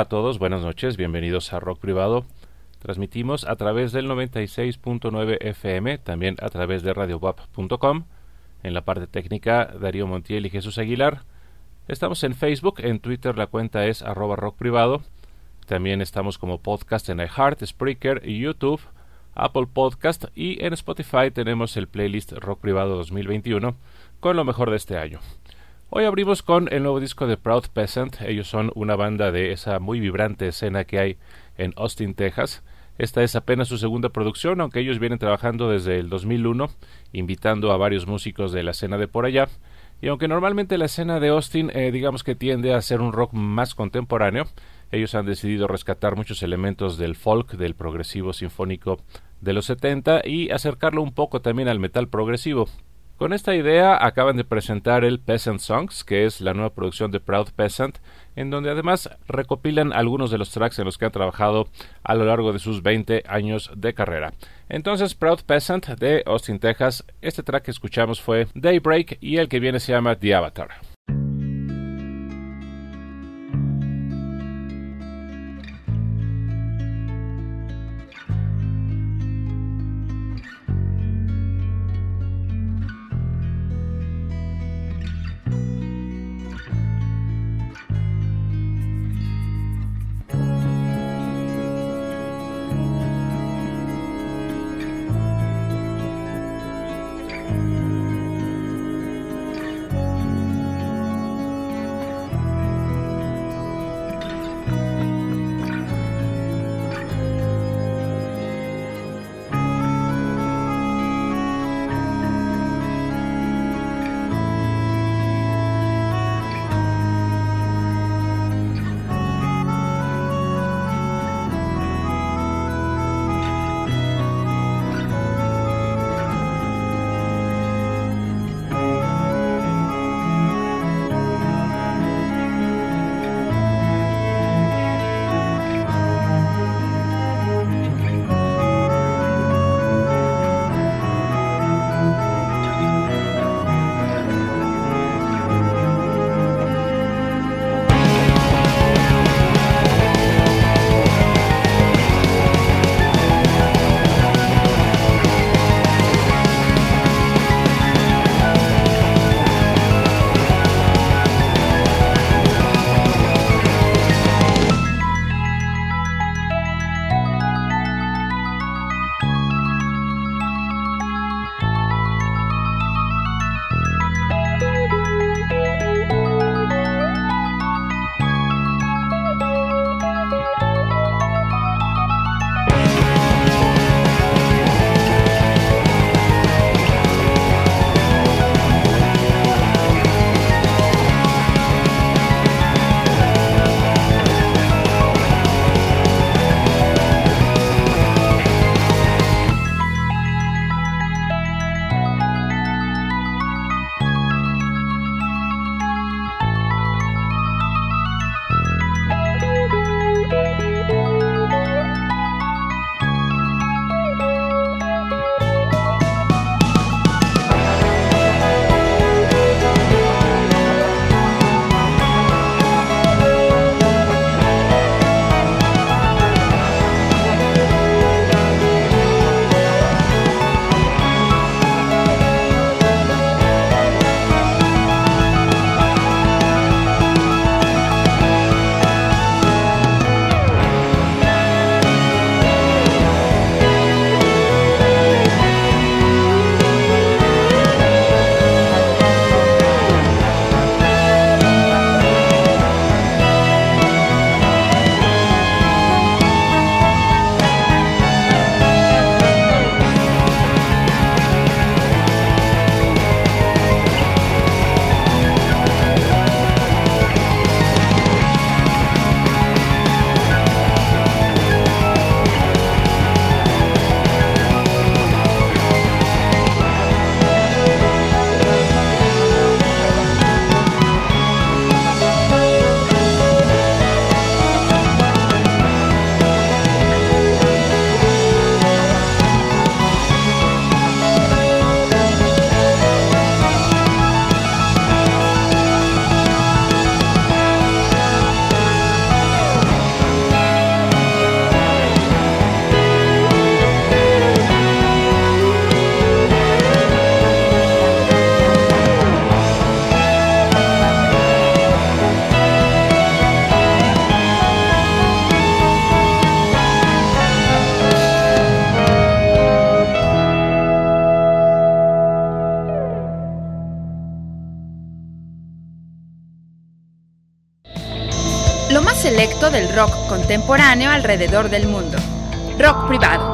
A todos, buenas noches, bienvenidos a Rock Privado. Transmitimos a través del 96.9 FM, también a través de radiowap.com. En la parte técnica, Darío Montiel y Jesús Aguilar. Estamos en Facebook, en Twitter la cuenta es arroba rock privado. También estamos como podcast en iHeart, Spreaker YouTube, Apple Podcast y en Spotify tenemos el playlist Rock Privado 2021 con lo mejor de este año. Hoy abrimos con el nuevo disco de Proud Peasant. Ellos son una banda de esa muy vibrante escena que hay en Austin, Texas. Esta es apenas su segunda producción, aunque ellos vienen trabajando desde el 2001, invitando a varios músicos de la escena de por allá. Y aunque normalmente la escena de Austin, eh, digamos que tiende a ser un rock más contemporáneo, ellos han decidido rescatar muchos elementos del folk, del progresivo sinfónico de los 70 y acercarlo un poco también al metal progresivo. Con esta idea acaban de presentar el Peasant Songs, que es la nueva producción de Proud Peasant, en donde además recopilan algunos de los tracks en los que han trabajado a lo largo de sus 20 años de carrera. Entonces, Proud Peasant de Austin, Texas, este track que escuchamos fue Daybreak y el que viene se llama The Avatar. Del rock contemporáneo alrededor del mundo. Rock privado.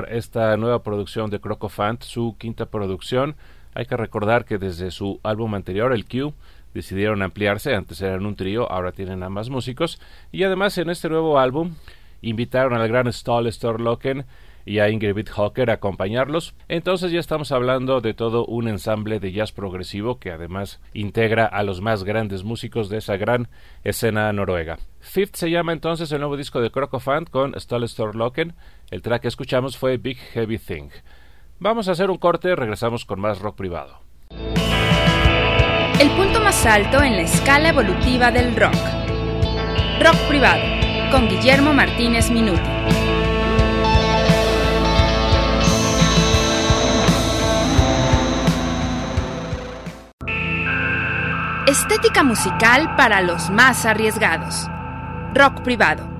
Esta nueva producción de Crocofant, su quinta producción. Hay que recordar que desde su álbum anterior, el Q, decidieron ampliarse, antes eran un trío, ahora tienen ambas músicos, y además en este nuevo álbum invitaron al gran Stoll Storlocken y a Ingrid Hawker a acompañarlos. Entonces ya estamos hablando de todo un ensamble de jazz progresivo que además integra a los más grandes músicos de esa gran escena noruega. Fifth se llama entonces el nuevo disco de Crocofant con Stoll Storlocken. El track que escuchamos fue Big Heavy Thing. Vamos a hacer un corte, regresamos con más rock privado. El punto más alto en la escala evolutiva del rock. Rock privado, con Guillermo Martínez Minuti. Estética musical para los más arriesgados. Rock privado.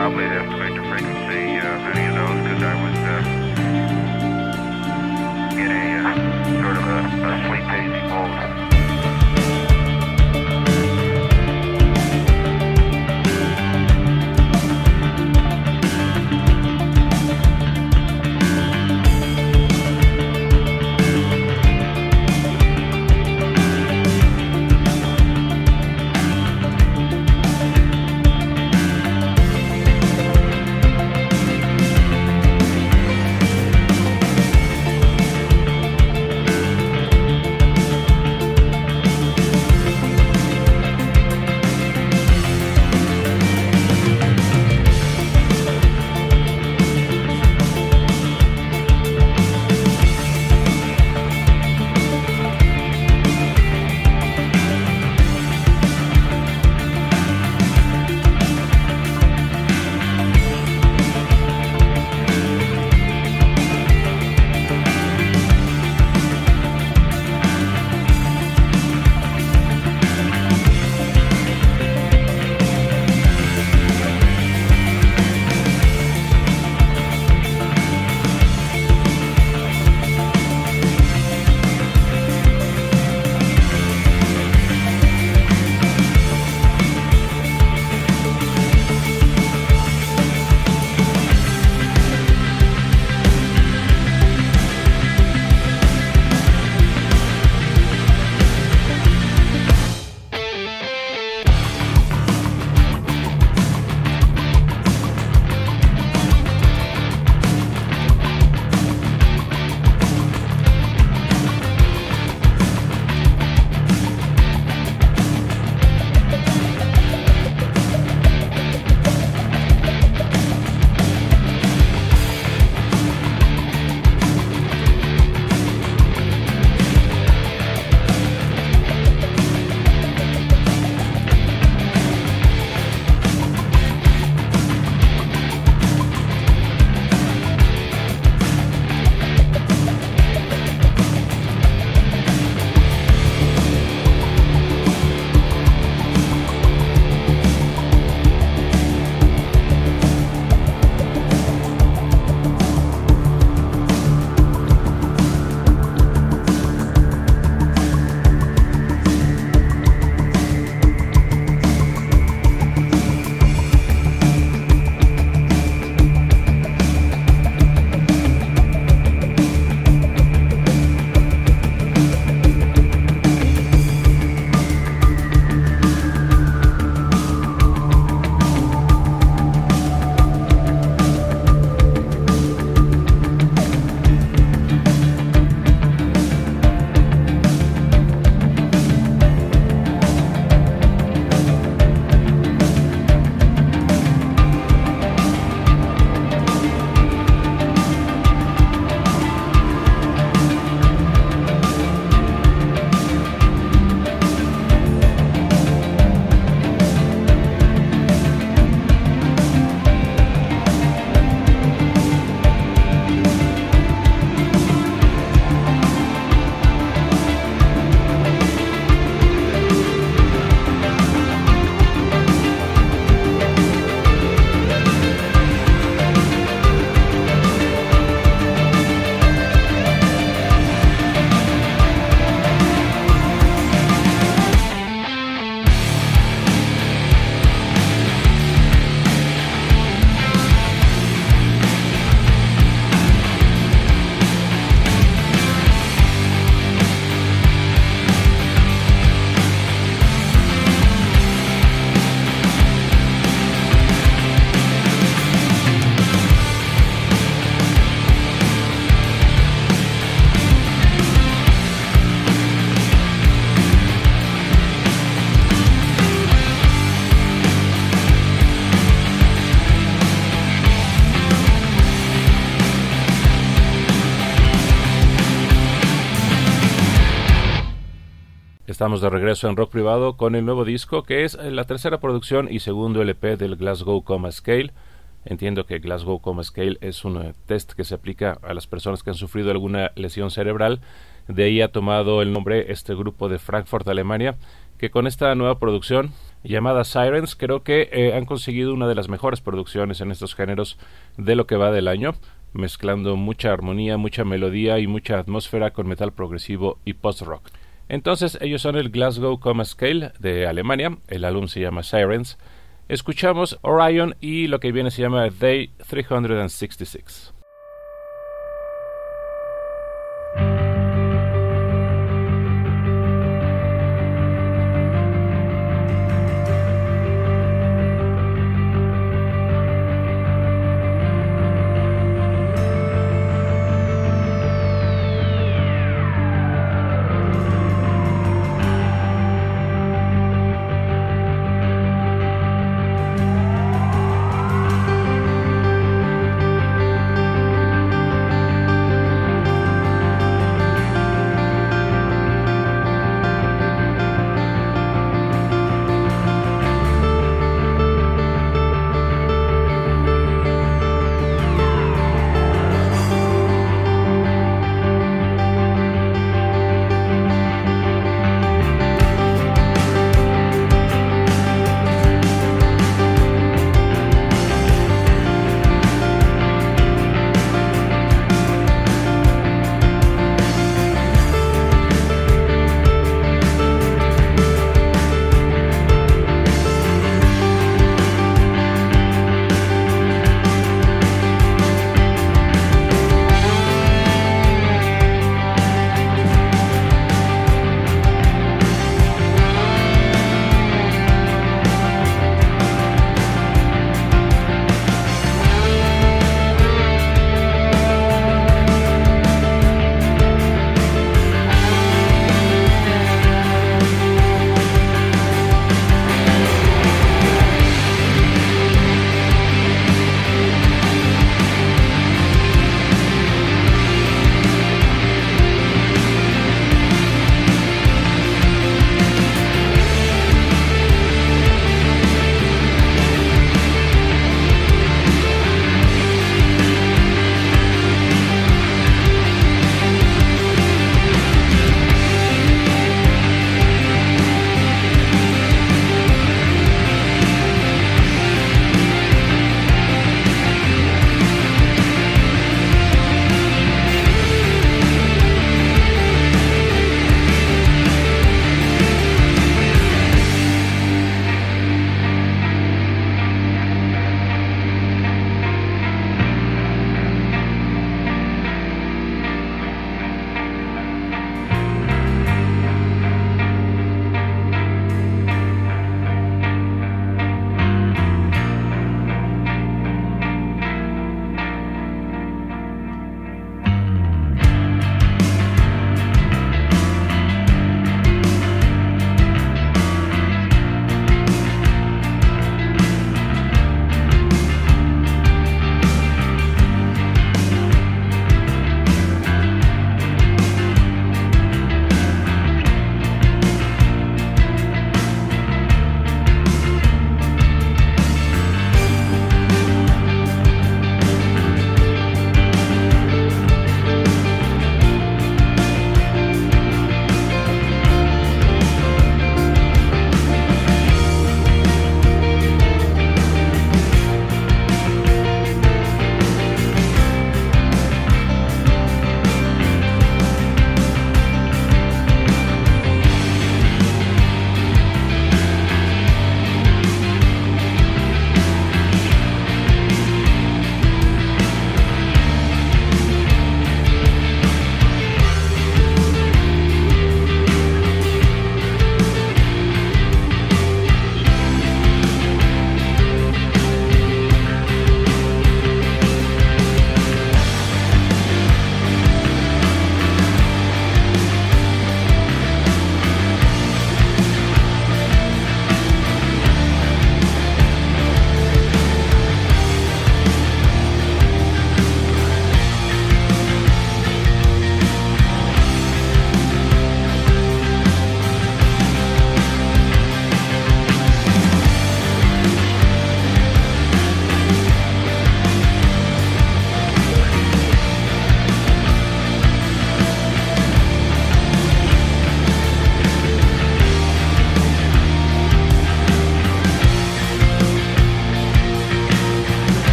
probably to affect the frequency any of those because I was uh, in a uh, sort of a, sleep hazy Estamos de regreso en rock privado con el nuevo disco que es la tercera producción y segundo LP del Glasgow Coma Scale. Entiendo que Glasgow Coma Scale es un eh, test que se aplica a las personas que han sufrido alguna lesión cerebral. De ahí ha tomado el nombre este grupo de Frankfurt, Alemania, que con esta nueva producción llamada Sirens creo que eh, han conseguido una de las mejores producciones en estos géneros de lo que va del año, mezclando mucha armonía, mucha melodía y mucha atmósfera con metal progresivo y post-rock. Entonces ellos son el Glasgow Coma Scale de Alemania, el álbum se llama Sirens, escuchamos Orion y lo que viene se llama Day 366.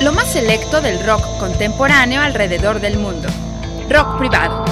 Lo más selecto del rock contemporáneo alrededor del mundo. Rock privado.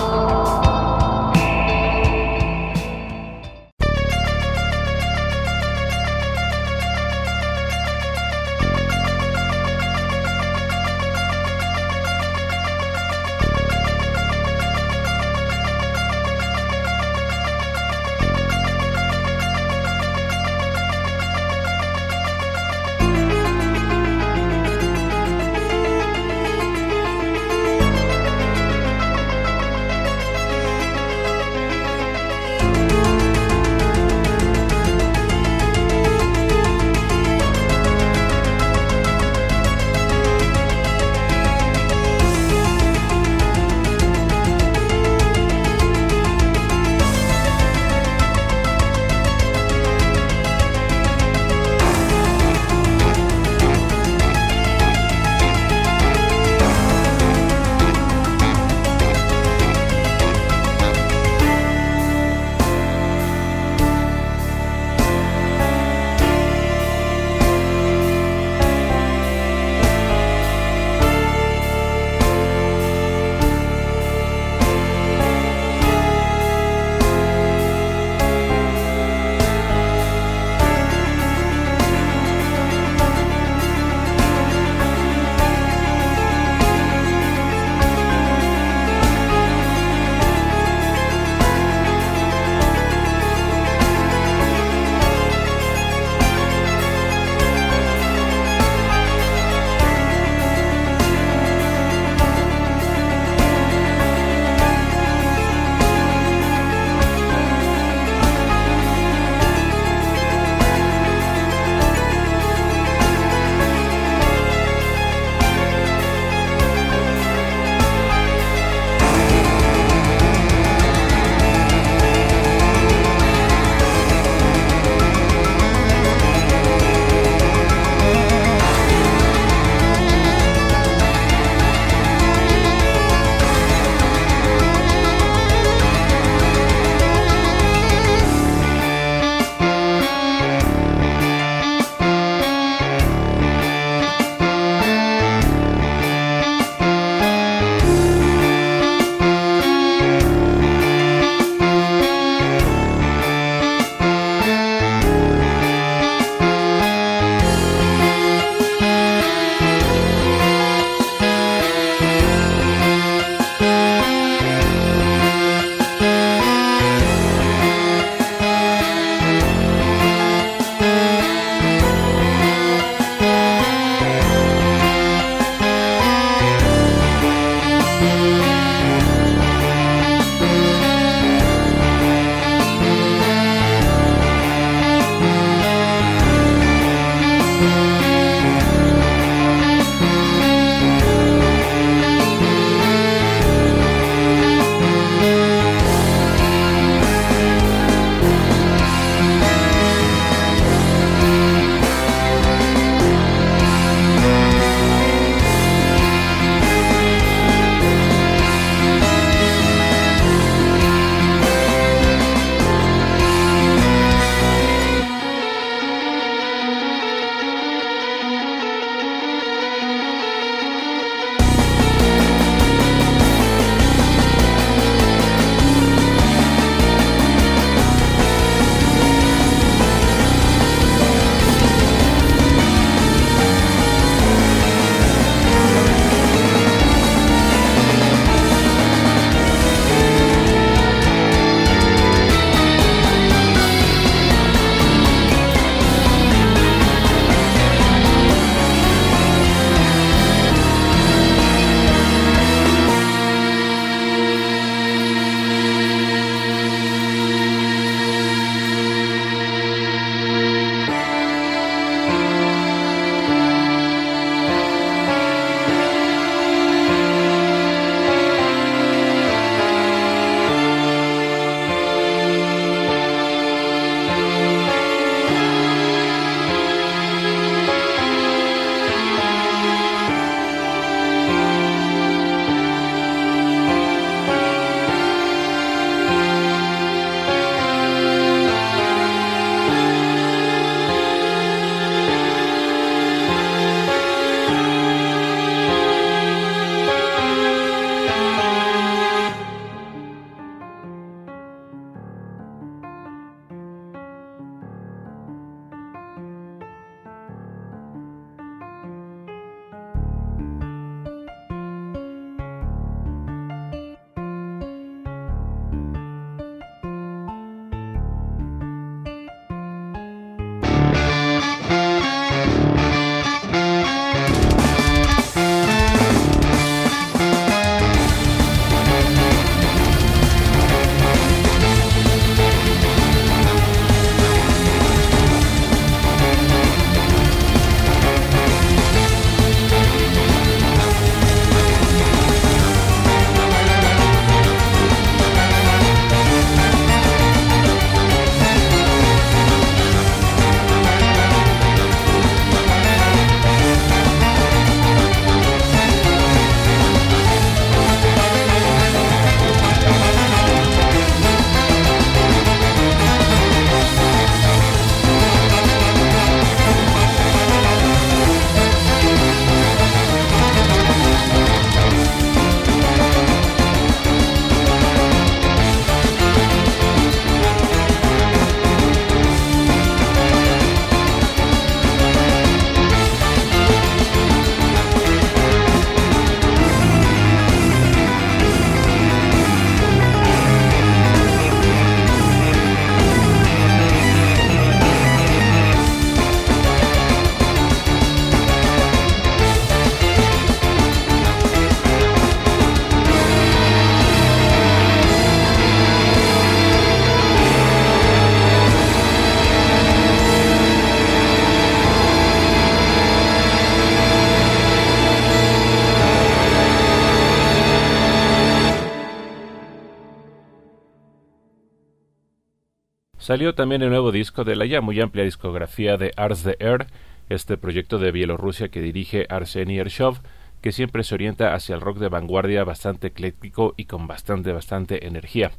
Salió también el nuevo disco de la ya muy amplia discografía de Ars the Air, este proyecto de Bielorrusia que dirige Arseny Ershov, que siempre se orienta hacia el rock de vanguardia bastante ecléctico y con bastante, bastante energía.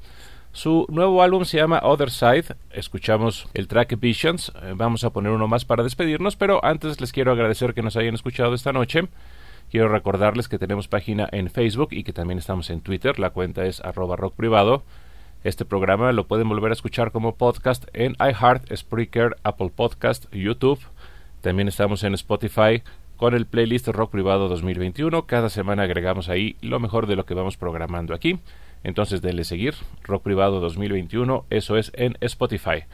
Su nuevo álbum se llama Other Side. Escuchamos el track Visions. Eh, vamos a poner uno más para despedirnos, pero antes les quiero agradecer que nos hayan escuchado esta noche. Quiero recordarles que tenemos página en Facebook y que también estamos en Twitter. La cuenta es arroba. Este programa lo pueden volver a escuchar como podcast en iHeart, Spreaker, Apple Podcast, YouTube. También estamos en Spotify con el playlist Rock Privado 2021. Cada semana agregamos ahí lo mejor de lo que vamos programando aquí. Entonces denle seguir, Rock Privado 2021, eso es en Spotify.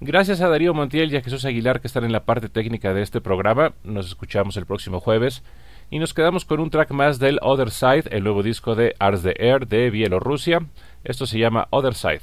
Gracias a Darío Montiel y a Jesús Aguilar que están en la parte técnica de este programa. Nos escuchamos el próximo jueves. Y nos quedamos con un track más del Other Side, el nuevo disco de Ars the Air de Bielorrusia. Esto se llama Other Side.